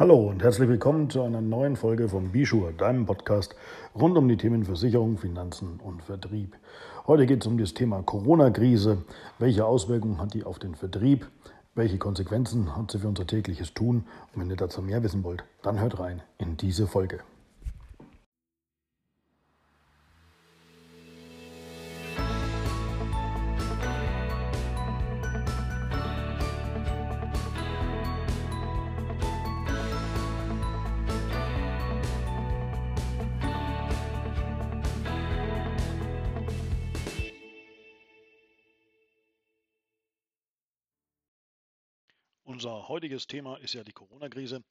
Hallo und herzlich willkommen zu einer neuen Folge vom Bishur, deinem Podcast rund um die Themen Versicherung, Finanzen und Vertrieb. Heute geht es um das Thema Corona-Krise. Welche Auswirkungen hat die auf den Vertrieb? Welche Konsequenzen hat sie für unser tägliches Tun? Und wenn ihr dazu mehr wissen wollt, dann hört rein in diese Folge. Unser heutiges Thema ist ja die Corona-Krise.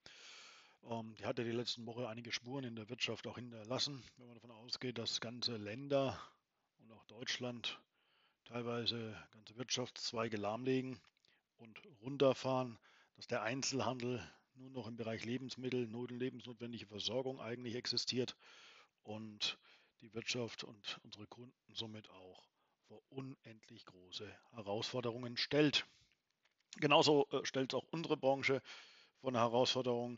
Ähm, die hat ja die letzten Wochen einige Spuren in der Wirtschaft auch hinterlassen. Wenn man davon ausgeht, dass ganze Länder und auch Deutschland teilweise ganze Wirtschaftszweige lahmlegen und runterfahren, dass der Einzelhandel nur noch im Bereich Lebensmittel, not- und lebensnotwendige Versorgung eigentlich existiert und die Wirtschaft und unsere Kunden somit auch vor unendlich große Herausforderungen stellt. Genauso äh, stellt auch unsere Branche vor eine Herausforderung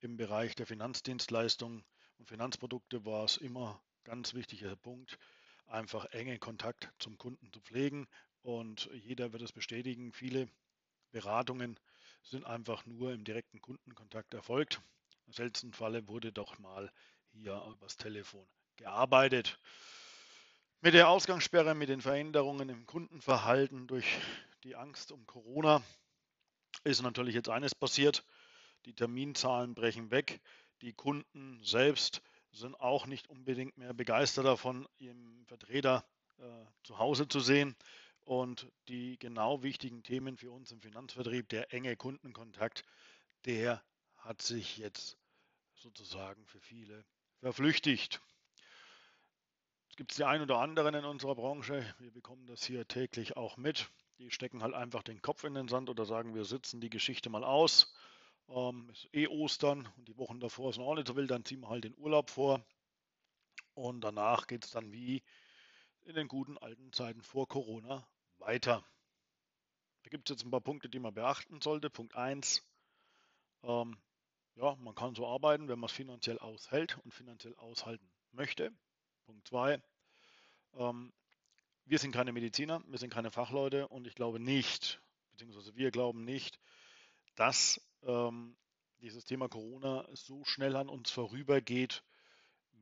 im Bereich der Finanzdienstleistungen und Finanzprodukte war es immer ganz wichtiger Punkt, einfach enge Kontakt zum Kunden zu pflegen. Und jeder wird es bestätigen, viele Beratungen sind einfach nur im direkten Kundenkontakt erfolgt. Im seltensten Falle wurde doch mal hier übers Telefon gearbeitet. Mit der Ausgangssperre, mit den Veränderungen im Kundenverhalten durch die Angst um Corona ist natürlich jetzt eines passiert. Die Terminzahlen brechen weg. Die Kunden selbst sind auch nicht unbedingt mehr begeistert davon, ihren Vertreter äh, zu Hause zu sehen. Und die genau wichtigen Themen für uns im Finanzvertrieb, der enge Kundenkontakt, der hat sich jetzt sozusagen für viele verflüchtigt gibt es die ein oder anderen in unserer Branche, wir bekommen das hier täglich auch mit, die stecken halt einfach den Kopf in den Sand oder sagen, wir sitzen die Geschichte mal aus. Ähm, ist eh Ostern und die Wochen davor sind auch nicht so wild, dann ziehen wir halt den Urlaub vor. Und danach geht es dann wie in den guten alten Zeiten vor Corona weiter. Da gibt es jetzt ein paar Punkte, die man beachten sollte. Punkt 1, ähm, ja, man kann so arbeiten, wenn man es finanziell aushält und finanziell aushalten möchte. Punkt 2. Ähm, wir sind keine Mediziner, wir sind keine Fachleute und ich glaube nicht, beziehungsweise wir glauben nicht, dass ähm, dieses Thema Corona so schnell an uns vorübergeht,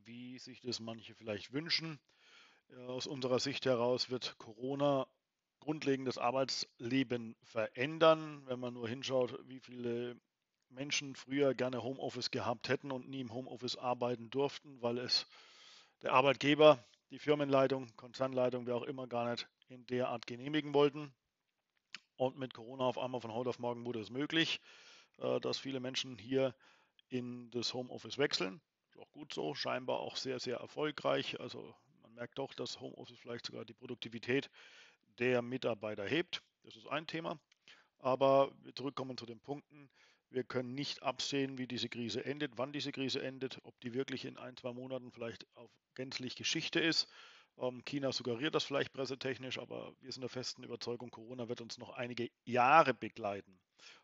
wie sich das manche vielleicht wünschen. Aus unserer Sicht heraus wird Corona grundlegend das Arbeitsleben verändern. Wenn man nur hinschaut, wie viele Menschen früher gerne Homeoffice gehabt hätten und nie im Homeoffice arbeiten durften, weil es der Arbeitgeber, die Firmenleitung, Konzernleitung, wer auch immer, gar nicht in der Art genehmigen wollten. Und mit Corona auf einmal von heute auf morgen wurde es möglich, äh, dass viele Menschen hier in das Homeoffice wechseln. Ist auch gut so, scheinbar auch sehr, sehr erfolgreich. Also man merkt doch, dass Homeoffice vielleicht sogar die Produktivität der Mitarbeiter hebt. Das ist ein Thema. Aber wir zurückkommen zu den Punkten. Wir können nicht absehen, wie diese Krise endet, wann diese Krise endet, ob die wirklich in ein, zwei Monaten vielleicht auf gänzlich Geschichte ist. Ähm, China suggeriert das vielleicht pressetechnisch, aber wir sind der festen Überzeugung, Corona wird uns noch einige Jahre begleiten.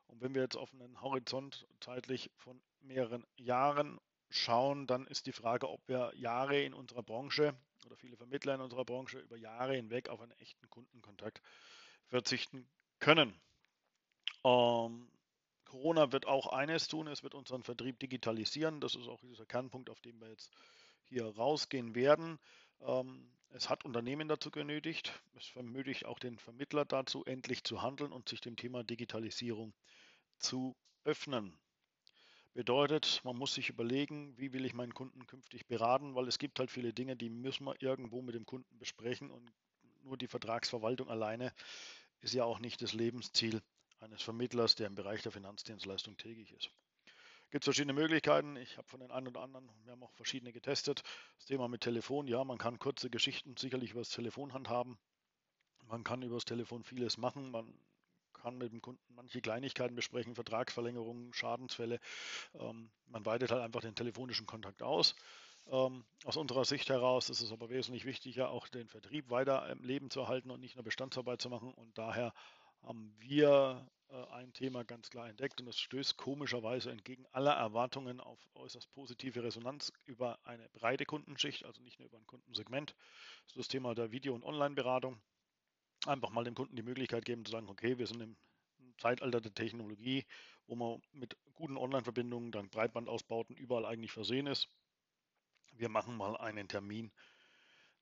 Und wenn wir jetzt auf einen Horizont zeitlich von mehreren Jahren schauen, dann ist die Frage, ob wir Jahre in unserer Branche oder viele Vermittler in unserer Branche über Jahre hinweg auf einen echten Kundenkontakt verzichten können. Ähm, Corona wird auch eines tun, es wird unseren Vertrieb digitalisieren. Das ist auch dieser Kernpunkt, auf den wir jetzt hier rausgehen werden. Ähm, es hat Unternehmen dazu genötigt, es ermöglicht auch den Vermittler dazu, endlich zu handeln und sich dem Thema Digitalisierung zu öffnen. Bedeutet, man muss sich überlegen, wie will ich meinen Kunden künftig beraten, weil es gibt halt viele Dinge, die müssen wir irgendwo mit dem Kunden besprechen und nur die Vertragsverwaltung alleine ist ja auch nicht das Lebensziel eines Vermittlers, der im Bereich der Finanzdienstleistung tätig ist. Gibt es verschiedene Möglichkeiten. Ich habe von den einen oder anderen, wir haben auch verschiedene getestet. Das Thema mit Telefon, ja, man kann kurze Geschichten sicherlich über das Telefon handhaben. Man kann über das Telefon vieles machen. Man kann mit dem Kunden manche Kleinigkeiten besprechen, Vertragsverlängerungen, Schadensfälle. Ähm, man weitet halt einfach den telefonischen Kontakt aus. Ähm, aus unserer Sicht heraus ist es aber wesentlich wichtiger, auch den Vertrieb weiter im Leben zu erhalten und nicht nur Bestandsarbeit zu machen. Und daher haben wir äh, ein Thema ganz klar entdeckt und das stößt komischerweise entgegen aller Erwartungen auf äußerst positive Resonanz über eine breite Kundenschicht, also nicht nur über ein Kundensegment. Das ist das Thema der Video- und Online-Beratung. Einfach mal dem Kunden die Möglichkeit geben zu sagen, okay, wir sind im Zeitalter der Technologie, wo man mit guten Online-Verbindungen, dank Breitbandausbauten überall eigentlich versehen ist. Wir machen mal einen Termin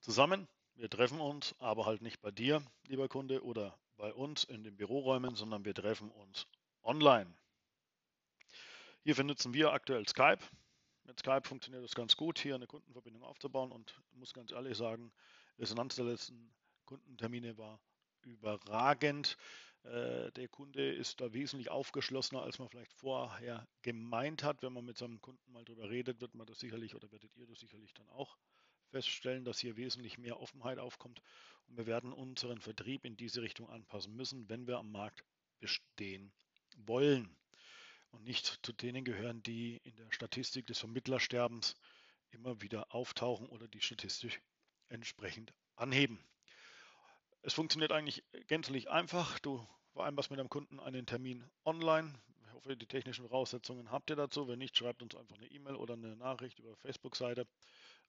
zusammen. Wir treffen uns, aber halt nicht bei dir, lieber Kunde, oder bei uns in den Büroräumen, sondern wir treffen uns online. Hierfür nutzen wir aktuell Skype. Mit Skype funktioniert es ganz gut, hier eine Kundenverbindung aufzubauen und muss ganz ehrlich sagen, Resonanz der letzten Kundentermine war überragend. Äh, der Kunde ist da wesentlich aufgeschlossener, als man vielleicht vorher gemeint hat. Wenn man mit seinem Kunden mal drüber redet, wird man das sicherlich oder werdet ihr das sicherlich dann auch feststellen, dass hier wesentlich mehr Offenheit aufkommt. Und wir werden unseren Vertrieb in diese Richtung anpassen müssen, wenn wir am Markt bestehen wollen. Und nicht zu denen gehören, die in der Statistik des Vermittlersterbens immer wieder auftauchen oder die statistisch entsprechend anheben. Es funktioniert eigentlich gänzlich einfach. Du vereinbarst mit deinem Kunden einen Termin online. Ich hoffe, die technischen Voraussetzungen habt ihr dazu. Wenn nicht, schreibt uns einfach eine E-Mail oder eine Nachricht über Facebook-Seite.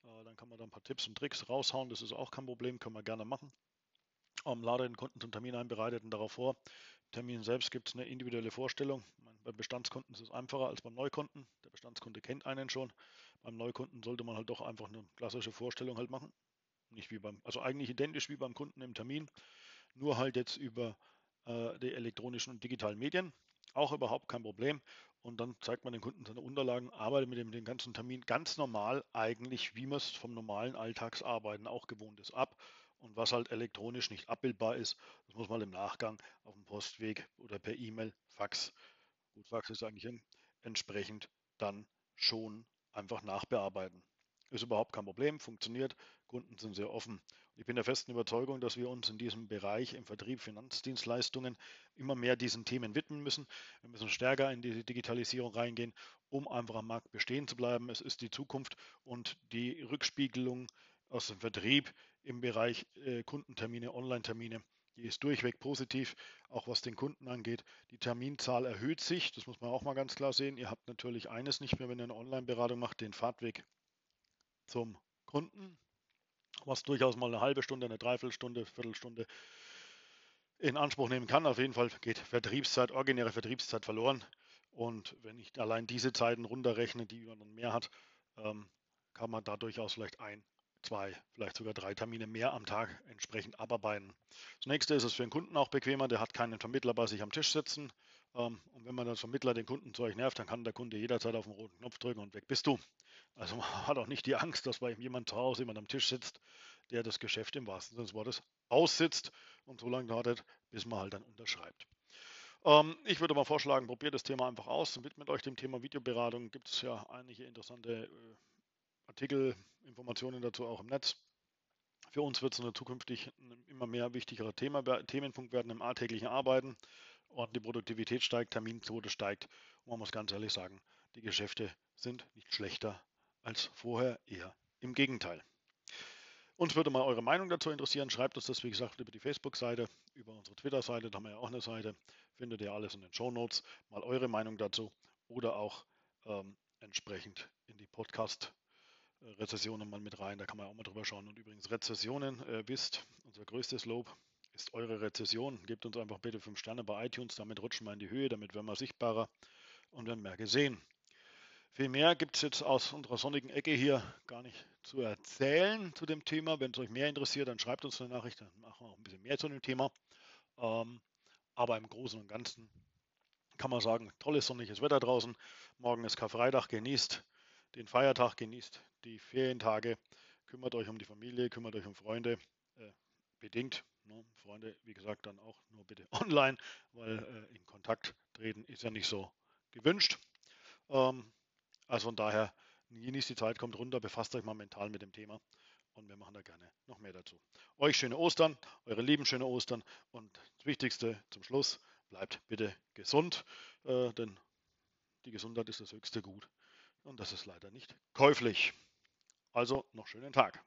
Äh, dann kann man da ein paar Tipps und Tricks raushauen. Das ist auch kein Problem, können wir gerne machen. Ähm, lade den Kunden zum Termin ein, bereitet ihn darauf vor. Im Termin selbst gibt es eine individuelle Vorstellung. Beim Bestandskunden ist es einfacher als beim Neukunden. Der Bestandskunde kennt einen schon. Beim Neukunden sollte man halt doch einfach eine klassische Vorstellung halt machen. Nicht wie beim, also eigentlich identisch wie beim Kunden im Termin, nur halt jetzt über äh, die elektronischen und digitalen Medien. Auch überhaupt kein Problem. Und dann zeigt man den Kunden seine Unterlagen, arbeitet mit dem den ganzen Termin ganz normal, eigentlich wie man es vom normalen Alltagsarbeiten auch gewohnt ist, ab. Und was halt elektronisch nicht abbildbar ist, das muss man im Nachgang auf dem Postweg oder per E-Mail, Fax, gut, Fax ist eigentlich entsprechend dann schon einfach nachbearbeiten. Ist überhaupt kein Problem, funktioniert. Kunden sind sehr offen. Ich bin der festen Überzeugung, dass wir uns in diesem Bereich im Vertrieb Finanzdienstleistungen immer mehr diesen Themen widmen müssen. Wir müssen stärker in die Digitalisierung reingehen, um einfach am Markt bestehen zu bleiben. Es ist die Zukunft und die Rückspiegelung aus dem Vertrieb im Bereich äh, Kundentermine, Online-Termine, die ist durchweg positiv, auch was den Kunden angeht. Die Terminzahl erhöht sich, das muss man auch mal ganz klar sehen. Ihr habt natürlich eines nicht mehr, wenn ihr eine Online-Beratung macht, den Fahrtweg zum Kunden, was durchaus mal eine halbe Stunde, eine Dreiviertelstunde, Viertelstunde in Anspruch nehmen kann. Auf jeden Fall geht Vertriebszeit, originäre Vertriebszeit verloren. Und wenn ich allein diese Zeiten runterrechne, die man dann mehr hat, ähm, kann man da durchaus vielleicht ein, zwei, vielleicht sogar drei Termine mehr am Tag entsprechend abarbeiten. Das nächste ist es für den Kunden auch bequemer, der hat keinen Vermittler bei sich am Tisch sitzen. Ähm, und wenn man als Vermittler den Kunden zu euch nervt, dann kann der Kunde jederzeit auf den roten Knopf drücken und weg bist du. Also man hat auch nicht die Angst, dass bei ihm jemand zu Hause, jemand am Tisch sitzt, der das Geschäft im wahrsten Sinne des Wortes aussitzt und so lange wartet, bis man halt dann unterschreibt. Ähm, ich würde mal vorschlagen, probiert das Thema einfach aus und widmet euch dem Thema Videoberatung. Gibt es ja einige interessante äh, Artikel, Informationen dazu auch im Netz. Für uns wird es in zukünftig ein immer mehr wichtigerer Thema, Themenpunkt werden im alltäglichen Arbeiten und die Produktivität steigt, Terminquote steigt. Und man muss ganz ehrlich sagen, die Geschäfte sind nicht schlechter als vorher, eher im Gegenteil. Uns würde mal eure Meinung dazu interessieren. Schreibt uns das, wie gesagt, über die Facebook-Seite, über unsere Twitter-Seite, da haben wir ja auch eine Seite. Findet ihr alles in den Show Notes. Mal eure Meinung dazu oder auch ähm, entsprechend in die Podcast-Rezessionen mal mit rein. Da kann man auch mal drüber schauen. Und übrigens, Rezessionen, äh, wisst, unser größtes Lob ist eure Rezession. Gebt uns einfach bitte 5 Sterne bei iTunes, damit rutschen wir in die Höhe, damit werden wir sichtbarer und werden mehr gesehen. Viel mehr gibt es jetzt aus unserer sonnigen Ecke hier gar nicht zu erzählen zu dem Thema. Wenn es euch mehr interessiert, dann schreibt uns eine Nachricht, dann machen wir auch ein bisschen mehr zu dem Thema. Ähm, aber im Großen und Ganzen kann man sagen, tolles sonniges Wetter draußen. Morgen ist Karfreitag, genießt den Feiertag, genießt die Ferientage, kümmert euch um die Familie, kümmert euch um Freunde, äh, bedingt. Ne? Freunde, wie gesagt, dann auch nur bitte online, weil äh, in Kontakt treten ist ja nicht so gewünscht. Ähm, also von daher, genießt die Zeit, kommt runter, befasst euch mal mental mit dem Thema und wir machen da gerne noch mehr dazu. Euch schöne Ostern, eure Lieben schöne Ostern und das Wichtigste zum Schluss, bleibt bitte gesund, äh, denn die Gesundheit ist das höchste Gut und das ist leider nicht käuflich. Also noch schönen Tag.